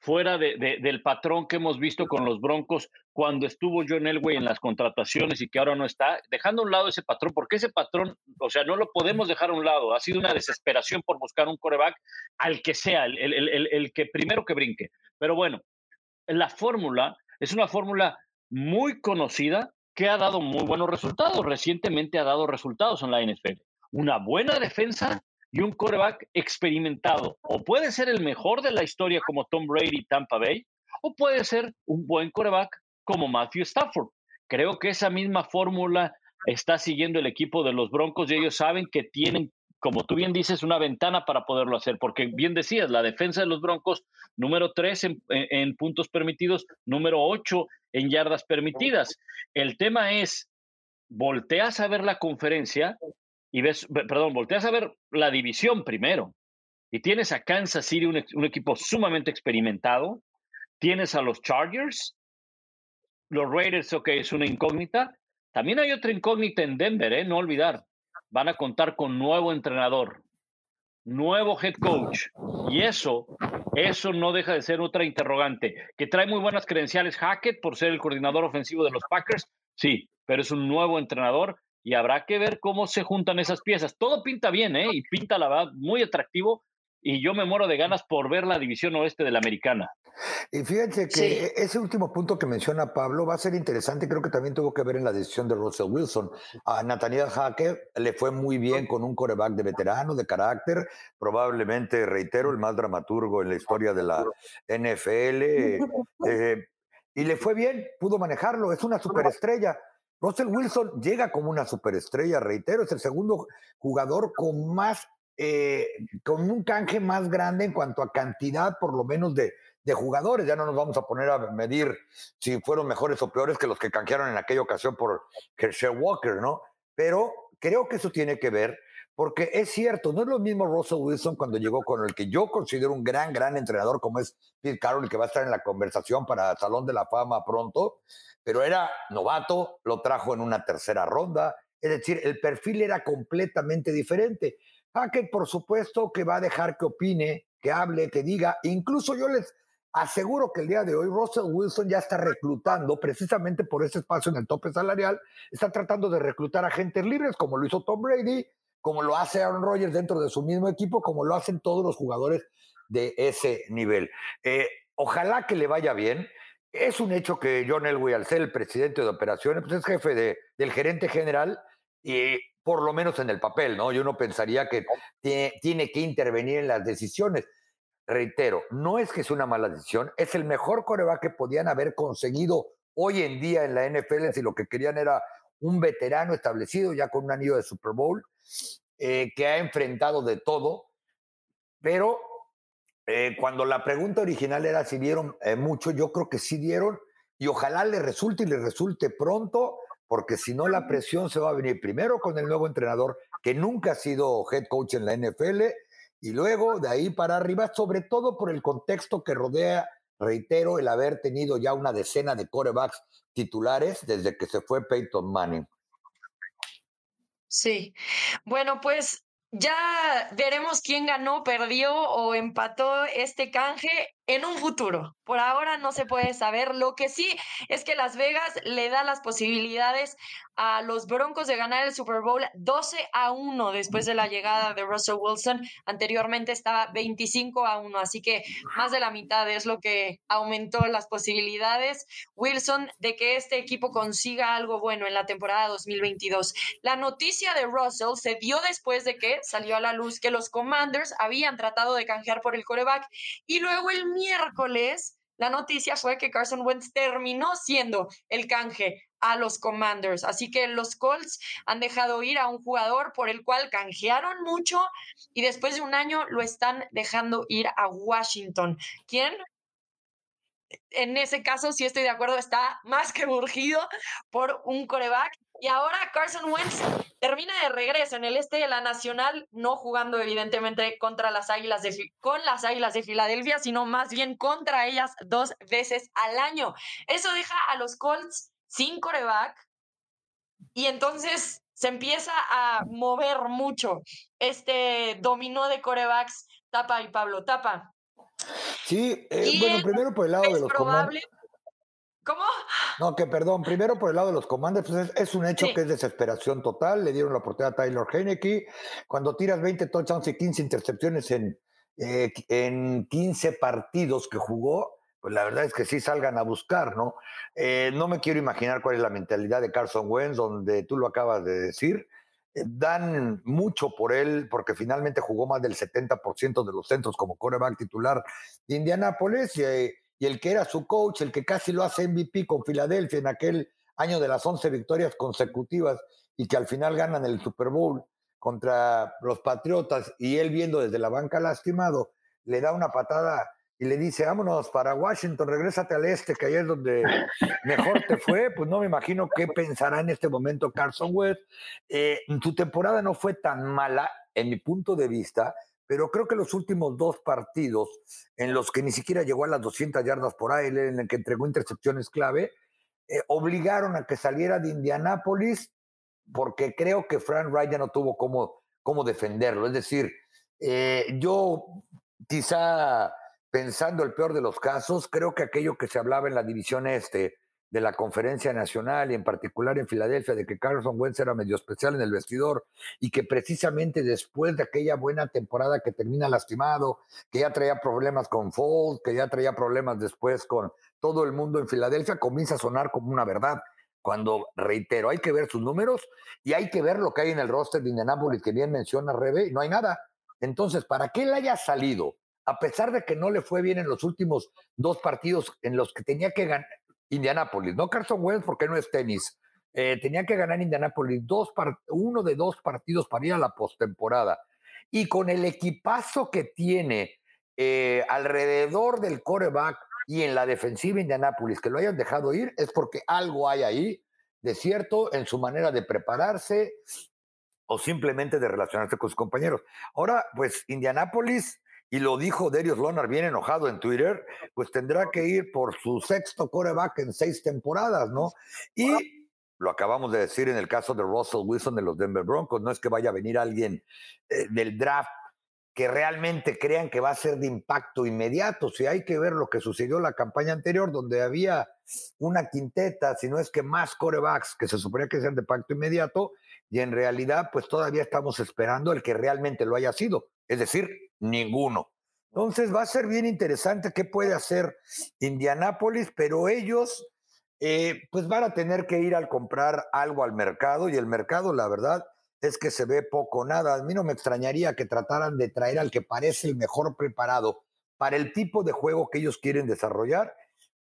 fuera de, del patrón que hemos visto con los Broncos cuando estuvo John Elway en las contrataciones y que ahora no está, dejando a un lado ese patrón, porque ese patrón, o sea, no lo podemos dejar a un lado, ha sido una desesperación por buscar un coreback al que sea, el, el, el que primero que brinque. Pero bueno, la fórmula es una fórmula muy conocida que ha dado muy buenos resultados, recientemente ha dado resultados en la NFL. Una buena defensa y un coreback experimentado. O puede ser el mejor de la historia como Tom Brady Tampa Bay, o puede ser un buen coreback como Matthew Stafford. Creo que esa misma fórmula está siguiendo el equipo de los Broncos y ellos saben que tienen, como tú bien dices, una ventana para poderlo hacer, porque bien decías, la defensa de los Broncos, número 3 en, en puntos permitidos, número 8 en yardas permitidas. El tema es, volteas a ver la conferencia y ves, perdón, volteas a ver la división primero y tienes a Kansas City, un, equipo sumamente experimentado, tienes a los Chargers, los Raiders, ok, es una incógnita, también hay otra incógnita en Denver, ¿eh? no olvidar, van a contar con nuevo entrenador, nuevo head coach, y eso, eso no deja de ser otra interrogante, que trae muy buenas credenciales Hackett por ser el coordinador ofensivo de los Packers, sí, pero es un nuevo entrenador y habrá que ver cómo se juntan esas piezas. Todo pinta bien, ¿eh? Y pinta, la verdad, muy atractivo. Y yo me muero de ganas por ver la división oeste de la americana. Y fíjense que e-, ese último punto que menciona Pablo va a ser interesante. Creo que también tuvo que ver en la decisión de Russell Wilson. A Nathaniel Hacker le fue muy bien con un coreback de veterano, de carácter. Probablemente, reitero, el más dramaturgo en la historia de la NFL. Eh, y le fue bien, pudo manejarlo. Es una superestrella Russell Wilson llega como una superestrella, reitero, es el segundo jugador con más, eh, con un canje más grande en cuanto a cantidad, por lo menos, de, jugadores. Ya no nos vamos a poner a medir si fueron mejores o peores que los que canjearon en aquella ocasión por Herschel Walker, ¿no? Pero creo que eso tiene que ver, porque es cierto, no es lo mismo Russell Wilson cuando llegó con el que yo considero un gran, gran entrenador como es Pete Carroll, que va a estar en la conversación para Salón de la Fama pronto pero era novato, lo trajo en una tercera ronda, es decir, el perfil era completamente diferente. Hackett, por supuesto, que va a dejar que opine, que hable, que diga, incluso yo les aseguro que el día de hoy Russell Wilson ya está reclutando, precisamente por ese espacio en el tope salarial, está tratando de reclutar agentes libres, como lo hizo Tom Brady, como lo hace Aaron Rodgers dentro de su mismo equipo, como lo hacen todos los jugadores de ese nivel. Eh, ojalá que le vaya bien. Es un hecho que John Elway, al ser el presidente de operaciones, pues es jefe de, del gerente general y por lo menos en el papel, ¿no? Yo no pensaría que tiene, que intervenir en las decisiones. Reitero, no es que es una mala decisión, es el mejor coreback que podían haber conseguido hoy en día en la NFL si lo que querían era un veterano establecido ya con un anillo de Super Bowl, eh, que ha enfrentado de todo, pero eh, cuando la pregunta original era si dieron eh, mucho, yo creo que sí dieron y ojalá le resulte y le resulte pronto, porque si no la presión se va a venir primero con el nuevo entrenador que nunca ha sido head coach en la NFL y luego de ahí para arriba, sobre todo por el contexto que rodea, reitero, el haber tenido ya una decena de corebacks titulares desde que se fue Peyton Manning. Sí. Bueno, pues ya veremos quién ganó, perdió o empató este canje en un futuro. Por ahora no se puede saber. Lo que sí es que Las Vegas le da las posibilidades a los Broncos de ganar el Super Bowl 12 a 1 después de la llegada de Russell Wilson. Anteriormente estaba 25 a 1, así que más de la mitad es lo que aumentó las posibilidades Wilson de que este equipo consiga algo bueno en la temporada 2022. La noticia de Russell se dio después de que salió a la luz que los Commanders habían tratado de canjear por el coreback y luego el miércoles la noticia fue que Carson Wentz terminó siendo el canje a los Commanders. Así que los Colts han dejado ir a un jugador por el cual canjearon mucho y después de un año lo están dejando ir a Washington. ¿Quién? En ese caso, si estoy de acuerdo, está más que urgido por un coreback. Y ahora Carson Wentz termina de regreso en el este de la Nacional, no jugando evidentemente contra las Águilas de con las Águilas de Filadelfia, sino más bien contra ellas dos veces al año. Eso deja a los Colts sin coreback y entonces se empieza a mover mucho este dominó de corebacks Tapa y Pablo Tapa. Sí, eh, bueno, primero por el lado de los probable, ¿Cómo? No, que perdón, primero por el lado de los comandos, pues es, un hecho que es desesperación total. Le dieron la oportunidad a Tyler Heineke. Cuando tiras 20 touchdowns y 15 intercepciones en, eh, en 15 partidos que jugó, pues la verdad es que sí salgan a buscar, ¿no? Eh, no me quiero imaginar cuál es la mentalidad de Carson Wentz, donde tú lo acabas de decir. Eh, dan mucho por él, porque finalmente jugó más del 70% de los centros como coreback titular de Indianápolis. Y, y el que era su coach, el que casi lo hace MVP con Filadelfia en aquel año de las 11 victorias consecutivas y que al final ganan el Super Bowl contra los Patriotas y él viendo desde la banca lastimado, le da una patada y le dice, vámonos para Washington, regrésate al este, que ahí es donde [laughs] mejor te fue, pues no me imagino qué pensará en este momento Carson West. Eh, tu temporada no fue tan mala, en mi punto de vista, pero creo que los últimos dos partidos en los que ni siquiera llegó a las 200 yardas por aire, en el que entregó intercepciones clave, eh, obligaron a que saliera de Indianápolis porque creo que Frank ya no tuvo cómo, cómo defenderlo. Es decir, eh, yo quizá pensando el peor de los casos, creo que aquello que se hablaba en la división este, de la conferencia nacional y en particular en Filadelfia de que Carson Wentz era medio especial en el vestidor y que precisamente después de aquella buena temporada que termina lastimado, que ya traía problemas con Fold, que ya traía problemas después con todo el mundo en Filadelfia, comienza a sonar como una verdad. Cuando, reitero, hay que ver sus números y hay que ver lo que hay en el roster de Indianapolis que bien menciona Rebe y no hay nada. Entonces, para que él haya salido, a pesar de que no le fue bien en los últimos dos partidos en los que tenía que ganar, Indianapolis, no Carson Wentz porque no es tenis. Eh, tenía que ganar Indianapolis dos uno de dos partidos para ir a la postemporada. Y con el equipazo que tiene eh, alrededor del coreback y en la defensiva Indianapolis, que lo hayan dejado ir, es porque algo hay ahí de cierto en su manera de prepararse o simplemente de relacionarse con sus compañeros. Ahora, pues Indianapolis y lo dijo Darius Lonar bien enojado en Twitter, pues tendrá que ir por su sexto coreback en seis temporadas, ¿no? Y lo acabamos de decir en el caso de Russell Wilson de los Denver Broncos, no es que vaya a venir alguien eh, del draft que realmente crean que va a ser de impacto inmediato. Si hay que ver lo que sucedió en la campaña anterior, donde había una quinteta, si no es que más corebacks que se suponía que sean de impacto inmediato, y en realidad, pues todavía estamos esperando el que realmente lo haya sido, es decir, ninguno. Entonces va a ser bien interesante qué puede hacer Indianápolis, pero ellos eh, pues van a tener que ir al comprar algo al mercado y el mercado, la verdad, es que se ve poco nada. A mí no me extrañaría que trataran de traer al que parece el mejor preparado para el tipo de juego que ellos quieren desarrollar,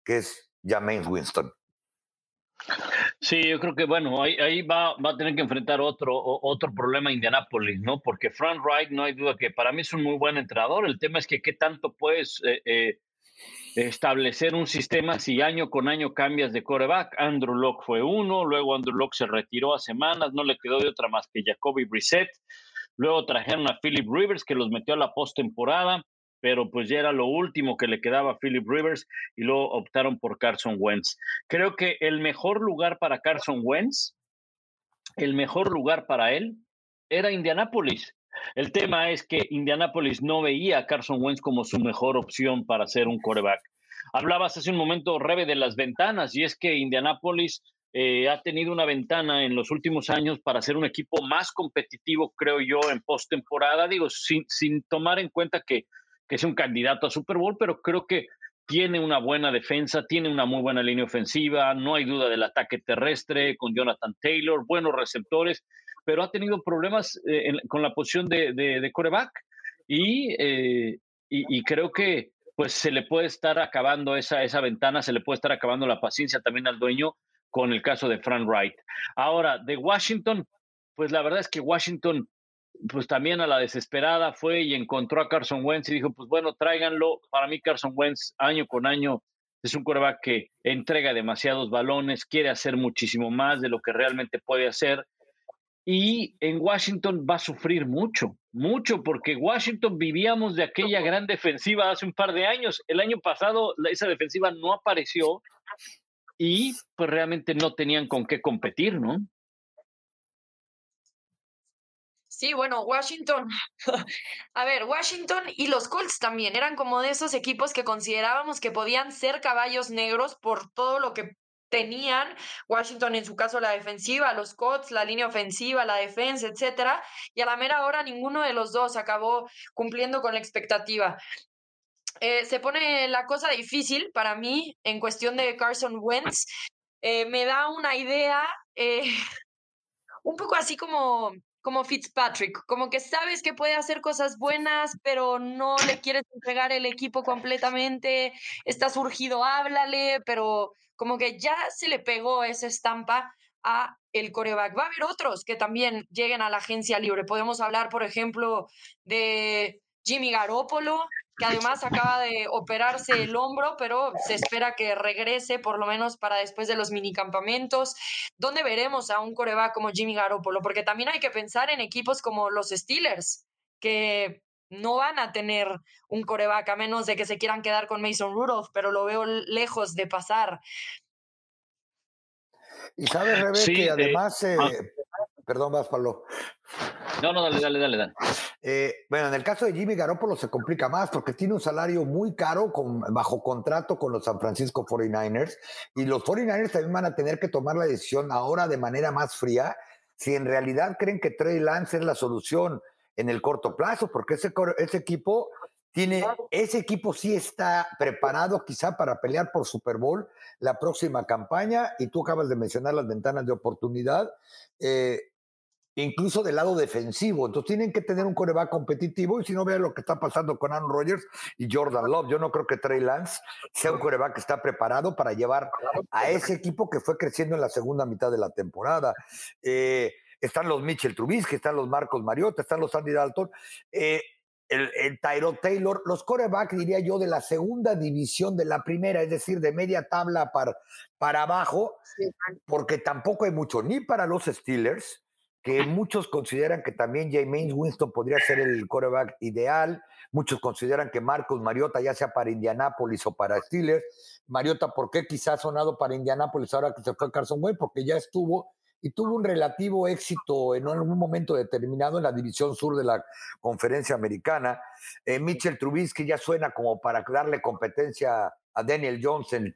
que es James Winston. Sí, yo creo que bueno, ahí, ahí va, va a tener que enfrentar otro, otro problema Indianapolis, ¿no? Porque Frank Wright, no hay duda que para mí es un muy buen entrenador. El tema es que qué tanto puedes eh, eh, establecer un sistema si año con año cambias de coreback. Andrew Locke fue uno, luego Andrew Locke se retiró a semanas, no le quedó de otra más que Jacoby Brissett. Luego trajeron a Philip Rivers, que los metió a la postemporada pero pues ya era lo último que le quedaba a Philip Rivers y luego optaron por Carson Wentz. Creo que el mejor lugar para Carson Wentz, el mejor lugar para él, era Indianápolis. El tema es que Indianápolis no veía a Carson Wentz como su mejor opción para ser un coreback. Hablabas hace un momento, Rebe, de las ventanas, y es que Indianápolis eh, ha tenido una ventana en los últimos años para ser un equipo más competitivo, creo yo, en postemporada. Digo, sin, sin tomar en cuenta que que es un candidato a Super Bowl, pero creo que tiene una buena defensa, tiene una muy buena línea ofensiva, no hay duda del ataque terrestre con Jonathan Taylor, buenos receptores, pero ha tenido problemas eh, con la posición de, de, coreback eh, y, y, creo que pues se le puede estar acabando esa, esa ventana, se le puede estar acabando la paciencia también al dueño con el caso de Frank Wright. Ahora, de Washington, pues la verdad es que Washington pues también a la desesperada fue y encontró a Carson Wentz y dijo, pues bueno, tráiganlo. Para mí Carson Wentz año con año es un coreback que entrega demasiados balones, quiere hacer muchísimo más de lo que realmente puede hacer. Y en Washington va a sufrir mucho, mucho, porque Washington vivíamos de aquella gran defensiva hace un par de años. El año pasado esa defensiva no apareció y pues realmente no tenían con qué competir, ¿no? Sí, bueno, Washington. [laughs] A ver, Washington y los Colts también eran como de esos equipos que considerábamos que podían ser caballos negros por todo lo que tenían. Washington, en su caso, la defensiva, los Colts, la línea ofensiva, la defensa, etcétera. Y a la mera hora, ninguno de los dos acabó cumpliendo con la expectativa. Eh, se pone la cosa difícil para mí en cuestión de Carson Wentz. Eh, me da una idea eh, [laughs] un poco así como como Fitzpatrick, como que sabes que puede hacer cosas buenas, pero no le quieres entregar el equipo completamente, está surgido, háblale, pero como que ya se le pegó esa estampa a el coreback. Va a haber otros que también lleguen a la agencia libre. Podemos hablar, por ejemplo, de Jimmy Garoppolo, que además acaba de operarse el hombro, pero se espera que regrese por lo menos para después de los minicampamentos. ¿Dónde veremos a un coreback como Jimmy Garoppolo? Porque también hay que pensar en equipos como los Steelers, que no van a tener un coreback a menos de que se quieran quedar con Mason Rudolph, pero lo veo lejos de pasar. Y sabes, Rebe, que además, eh, ah. Perdón, vas, Pablo. No, no, dale, dale, dale. dale. Eh, bueno, en el caso de Jimmy Garoppolo se complica más porque tiene un salario muy caro con, bajo contrato con los San Francisco 49ers y los 49ers también van a tener que tomar la decisión ahora de manera más fría si en realidad creen que Trey Lance es la solución en el corto plazo, porque ese, ese equipo tiene, ese equipo sí está preparado quizá para pelear por Super Bowl la próxima campaña y tú acabas de mencionar las ventanas de oportunidad. Eh, incluso del lado defensivo. Entonces tienen que tener un coreback competitivo y si no vean lo que está pasando con Aaron Rodgers y Jordan Love, yo no creo que Trey Lance sea un coreback que está preparado para llevar a ese equipo que fue creciendo en la segunda mitad de la temporada. Eh, están los Mitchell Trubisky, están los Marcos Mariota, están los Andy Dalton. Eh, el, el Tyro Taylor, los corebacks, diría yo, de la segunda división de la primera, es decir, de media tabla para, para abajo, porque tampoco hay mucho ni para los Steelers, que muchos consideran que también James Winston podría ser el quarterback ideal. Muchos consideran que Marcos Mariota, ya sea para Indianápolis o para Steelers. Mariota, ¿por qué quizás ha sonado para Indianápolis ahora que se fue Carson Wentz? Porque ya estuvo y tuvo un relativo éxito en algún momento determinado en la división sur de la conferencia americana. Eh, Mitchell Trubisky ya suena como para darle competencia a Daniel Johnson.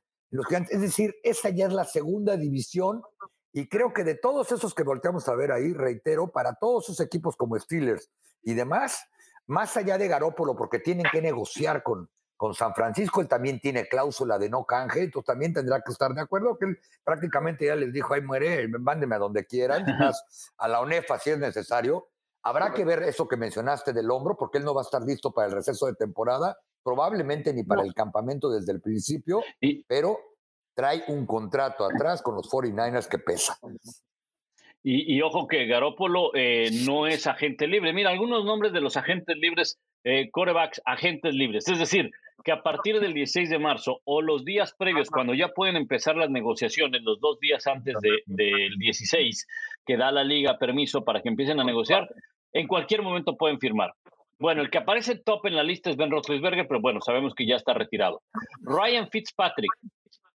Es decir, esa ya es la segunda división y creo que de todos esos que volteamos a ver ahí, reitero, para todos esos equipos como Steelers y demás, más allá de Garópolo, porque tienen que negociar con, con San Francisco, él también tiene cláusula de no canje, entonces también tendrá que estar de acuerdo, que él prácticamente ya les dijo, ahí muere, mándeme a donde quieran, más a la ONEFA si es necesario. Habrá que ver eso que mencionaste del hombro, porque él no va a estar listo para el receso de temporada, probablemente ni para el campamento desde el principio, pero trae un contrato atrás con los 49ers que pesa. Y, ojo que Garópolo eh, no es agente libre. Mira, algunos nombres de los agentes libres, eh, corebacks, agentes libres. Es decir, que a partir del 16 de marzo o los días previos, cuando ya pueden empezar las negociaciones, los dos días antes del 16, que da la liga permiso para que empiecen a negociar, en cualquier momento pueden firmar. Bueno, el que aparece top en la lista es Ben Roethlisberger, pero bueno, sabemos que ya está retirado. Ryan Fitzpatrick,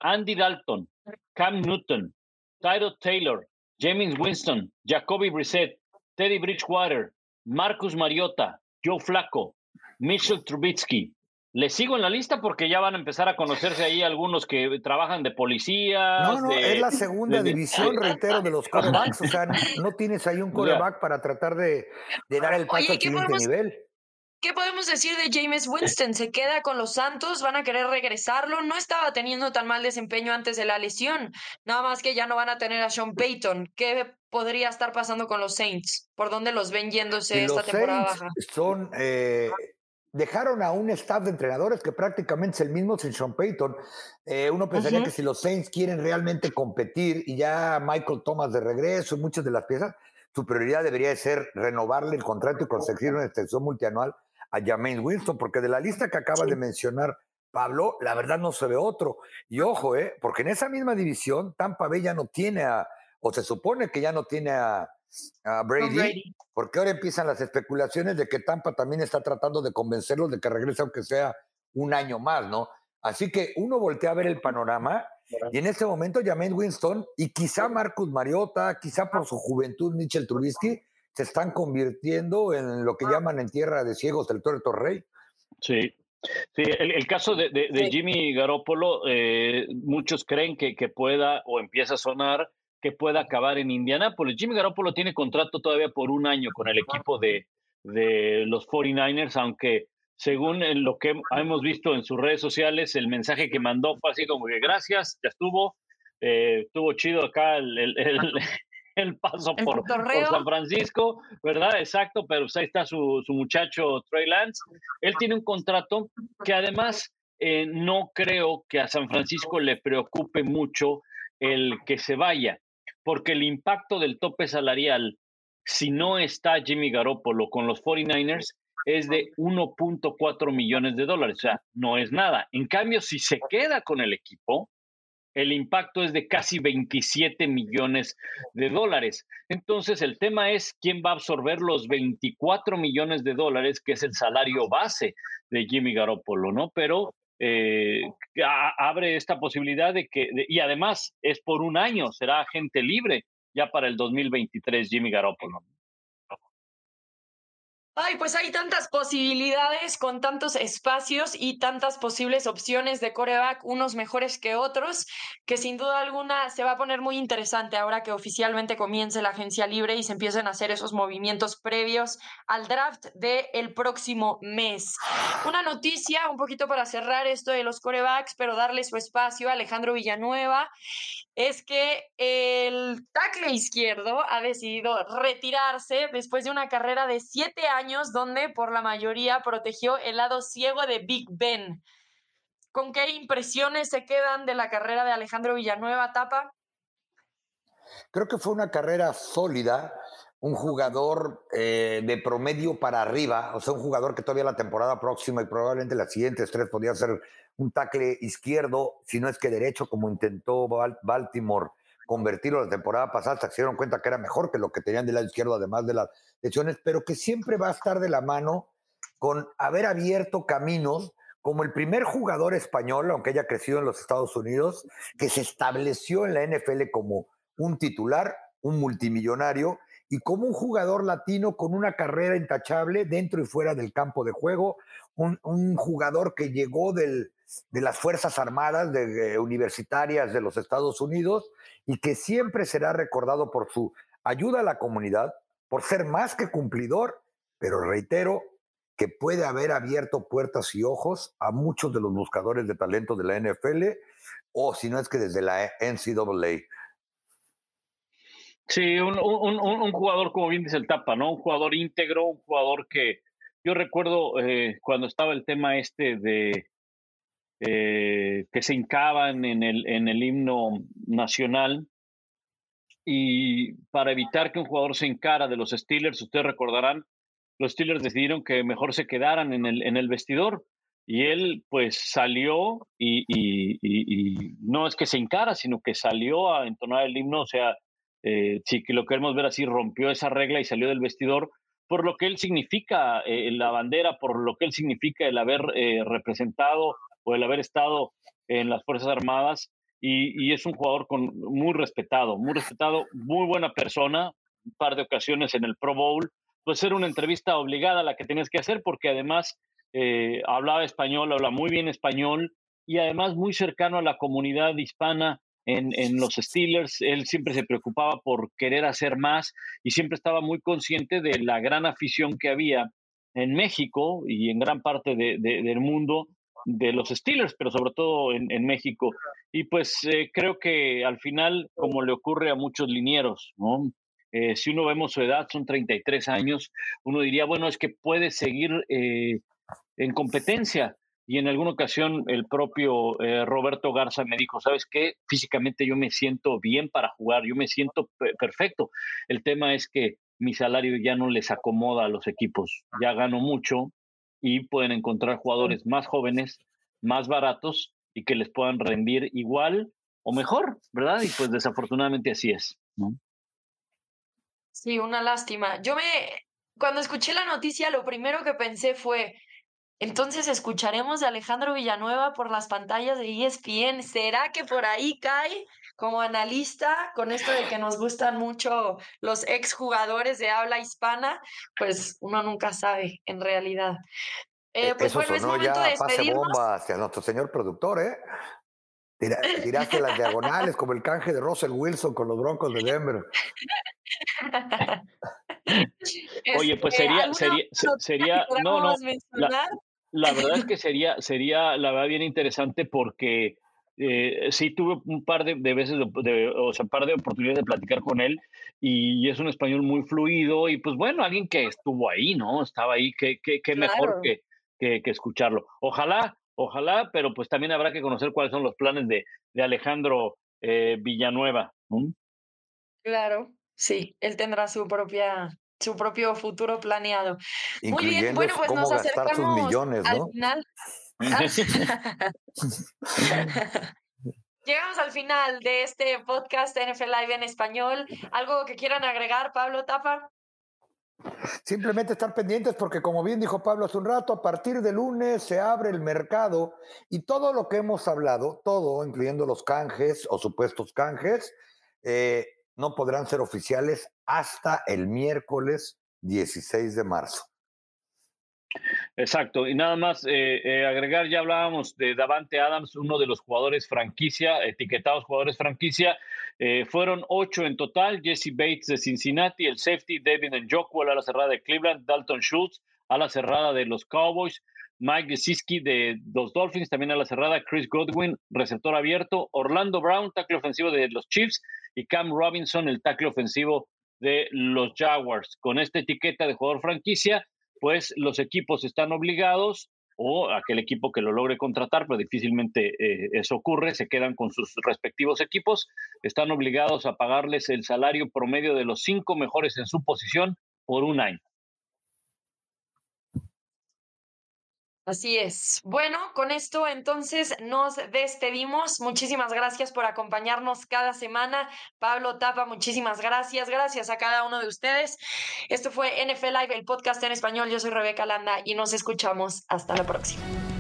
Andy Dalton, Cam Newton, Tyler Taylor, James Winston, Jacoby Brissett, Teddy Bridgewater, Marcus Mariota, Joe Flacco, Mitchell Trubitsky. Le sigo en la lista porque ya van a empezar a conocerse ahí algunos que trabajan de policía. No, no, es la segunda división, reitero, de los corebacks. O sea, no tienes ahí un coreback para tratar de, dar el paso al siguiente nivel. ¿Qué podemos decir de James Winston? Se queda con los Santos, van a querer regresarlo. No estaba teniendo tan mal desempeño antes de la lesión. Nada más que ya no van a tener a Sean Payton. ¿Qué podría estar pasando con los Saints? ¿Por dónde los ven yéndose esta temporada baja? Son. Eh, dejaron a un staff de entrenadores que prácticamente es el mismo sin Sean Payton. Eh, uno pensaría que si los Saints quieren realmente competir y ya Michael Thomas de regreso y muchas de las piezas, su prioridad debería ser renovarle el contrato y conseguir una extensión multianual a James Winston, porque de la lista que acaba de mencionar Pablo, la verdad no se ve otro. Y ojo, ¿eh? porque en esa misma división, Tampa Bay ya no tiene a, o se supone que ya no tiene a, Brady, porque ahora empiezan las especulaciones de que Tampa también está tratando de convencerlos de que regrese aunque sea un año más, ¿no? Así que uno voltea a ver el panorama y en este momento James Winston y quizá Marcus Mariota, quizá por su juventud Mitchell Trubisky, se están convirtiendo en lo que ah. llaman en tierra de ciegos el Tuerto Rey. Sí, Sí, el, caso de, Jimmy Garoppolo, eh, muchos creen que, que, pueda o empieza a sonar que pueda acabar en Indianápolis. Jimmy Garoppolo tiene contrato todavía por un año con el equipo de, de los 49ers, aunque según lo que hemos visto en sus redes sociales, el mensaje que mandó fue así como que gracias, ya estuvo, eh, estuvo chido acá el, el paso por, San Francisco, ¿verdad? Exacto, pero pues ahí está su, muchacho Trey Lance. Él tiene un contrato que además eh, no creo que a San Francisco le preocupe mucho el que se vaya, porque el impacto del tope salarial, si no está Jimmy Garoppolo con los 49ers, es de 1.4 millones de dólares, o sea, no es nada. En cambio, si se queda con el equipo, el impacto es de casi 27 millones de dólares. Entonces, el tema es quién va a absorber los 24 millones de dólares, que es el salario base de Jimmy Garoppolo, ¿no? Pero eh, abre esta posibilidad de que, y además es por un año, será agente libre ya para el 2023 Jimmy Garoppolo. Ay, pues hay tantas posibilidades con tantos espacios y tantas posibles opciones de coreback, unos mejores que otros, que sin duda alguna se va a poner muy interesante ahora que oficialmente comience la agencia libre y se empiecen a hacer esos movimientos previos al draft del el próximo mes. Una noticia, un poquito para cerrar esto de los corebacks, pero darle su espacio a Alejandro Villanueva, es que el tackle izquierdo ha decidido retirarse después de una carrera de siete años donde por la mayoría protegió el lado ciego de Big Ben. ¿Con qué impresiones se quedan de la carrera de Alejandro Villanueva, Tapa? Creo que fue una carrera sólida, un jugador eh, de promedio para arriba, o sea, un jugador que todavía la temporada próxima y probablemente las siguientes tres podría ser un tackle izquierdo, si no es que derecho, como intentó Baltimore convertirlo la temporada pasada, se dieron cuenta que era mejor que lo que tenían del lado izquierdo, además de las lesiones, pero que siempre va a estar de la mano con haber abierto caminos como el primer jugador español, aunque haya crecido en los Estados Unidos, que se estableció en la NFL como un titular, un multimillonario, y como un jugador latino con una carrera intachable dentro y fuera del campo de juego, un, jugador que llegó del, de las Fuerzas Armadas de, universitarias de los Estados Unidos y que siempre será recordado por su ayuda a la comunidad, por ser más que cumplidor, pero reitero que puede haber abierto puertas y ojos a muchos de los buscadores de talento de la NFL, o si no es que desde la NCAA. Sí, un, un, jugador, como bien dice el Tapa, ¿no? Un jugador íntegro, un jugador que yo recuerdo eh, cuando estaba el tema este de eh, que se hincaban en el, en el himno nacional. Y para evitar que un jugador se encara de los Steelers, ustedes recordarán, los Steelers decidieron que mejor se quedaran en el, en el vestidor. Y él pues salió y, y, no es que se encara, sino que salió a entonar el himno, o sea, eh, si lo queremos ver así, rompió esa regla y salió del vestidor por lo que él significa eh, la bandera, por lo que él significa el haber eh, representado o el haber estado en las Fuerzas Armadas. Y, es un jugador con, muy respetado, muy respetado, muy buena persona, un par de ocasiones en el Pro Bowl. Pues era una entrevista obligada la que tenías que hacer porque además eh, hablaba español, habla muy bien español y además muy cercano a la comunidad hispana en, en, los Steelers. Él siempre se preocupaba por querer hacer más y siempre estaba muy consciente de la gran afición que había en México y en gran parte de, del mundo de los Steelers, pero sobre todo en, en México. Y pues eh, creo que al final, como le ocurre a muchos linieros. Eh, si uno vemos su edad, son 33 años, uno diría, bueno, es que puede seguir eh, en competencia, y en alguna ocasión el propio Roberto Garza me dijo, ¿sabes qué? Físicamente yo me siento bien para jugar, yo me siento perfecto. El tema es que mi salario ya no les acomoda a los equipos, ya gano mucho y pueden encontrar jugadores más jóvenes, más baratos y que les puedan rendir igual o mejor, ¿verdad? Y pues desafortunadamente así es, ¿no? Sí, una lástima. Yo me, cuando escuché la noticia, lo primero que pensé fue, entonces escucharemos de Alejandro Villanueva por las pantallas de ESPN. ¿Será que por ahí cae como analista con esto de que nos gustan mucho los exjugadores de habla hispana? Pues uno nunca sabe en realidad. Eh, e, pues bueno, es momento ya de Pase bomba hacia nuestro señor productor, ¿eh? tiraste las diagonales como el canje de Russell Wilson con los Broncos de Denver. [laughs] Oye, pues este, sería, sería, sería, no, no, la verdad es que sería, sería la verdad bien interesante porque eh, sí tuve un par de, veces, de, o sea, un par de oportunidades de platicar con él y es un español muy fluido y pues bueno, alguien que estuvo ahí, ¿no? Estaba ahí, qué que, mejor que, que, escucharlo. Ojalá, ojalá, pero pues también habrá que conocer cuáles son los planes de, de Alejandro eh, Villanueva. Claro, sí, él tendrá su propia su propio futuro planeado. Muy bien, bueno, pues nos acercamos millones, al final. [laughs] Llegamos al final de este podcast NFL Live en español. ¿Algo que quieran agregar, Pablo Tapa? Simplemente estar pendientes porque, como bien dijo Pablo hace un rato, a partir de lunes se abre el mercado y todo lo que hemos hablado, todo, incluyendo los canjes o supuestos canjes, eh, no podrán ser oficiales hasta el miércoles 16 de marzo. Exacto, y nada más eh, eh, agregar, ya hablábamos de Davante Adams, uno de los jugadores franquicia, etiquetados jugadores franquicia, eh, fueron ocho en total, Jesse Bates de Cincinnati, el safety David Njoku, a la cerrada de Cleveland, Dalton Schultz a la cerrada de los Cowboys, Mike Gesicki de los Dolphins, también a la cerrada, Chris Godwin, receptor abierto, Orlando Brown, tackle ofensivo de los Chiefs, y Cam Robinson, el tackle ofensivo de los Jaguars. Con esta etiqueta de jugador franquicia, pues los equipos están obligados o aquel equipo que lo logre contratar, pero difícilmente eh, eso ocurre, se quedan con sus respectivos equipos, están obligados a pagarles el salario promedio de los cinco mejores en su posición por un año. Así es. Bueno, con esto entonces nos despedimos. Muchísimas gracias por acompañarnos cada semana. Pablo Tapa, muchísimas gracias. Gracias a cada uno de ustedes. Esto fue NFL Live, el podcast en español. Yo soy Rebeca Landa y nos escuchamos. Hasta la próxima.